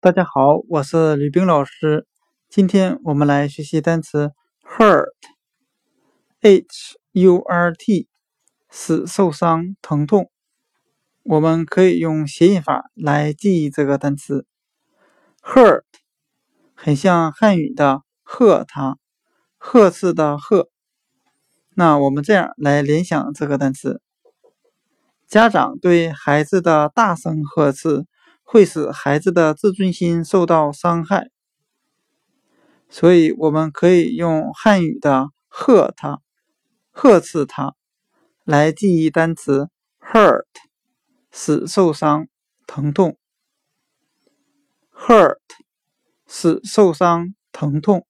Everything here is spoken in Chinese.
大家好，我是吕冰老师。今天我们来学习单词 hurt，h-u-r-t，使受伤、疼痛。我们可以用谐音法来记忆这个单词 hurt，很像汉语的喝他，呵斥的呵。那我们这样来联想这个单词：家长对孩子的大声呵斥。会使孩子的自尊心受到伤害，所以我们可以用汉语的“呵他”、“呵斥他”来记忆单词 “hurt”，使受伤、疼痛。hurt 使受伤、疼痛。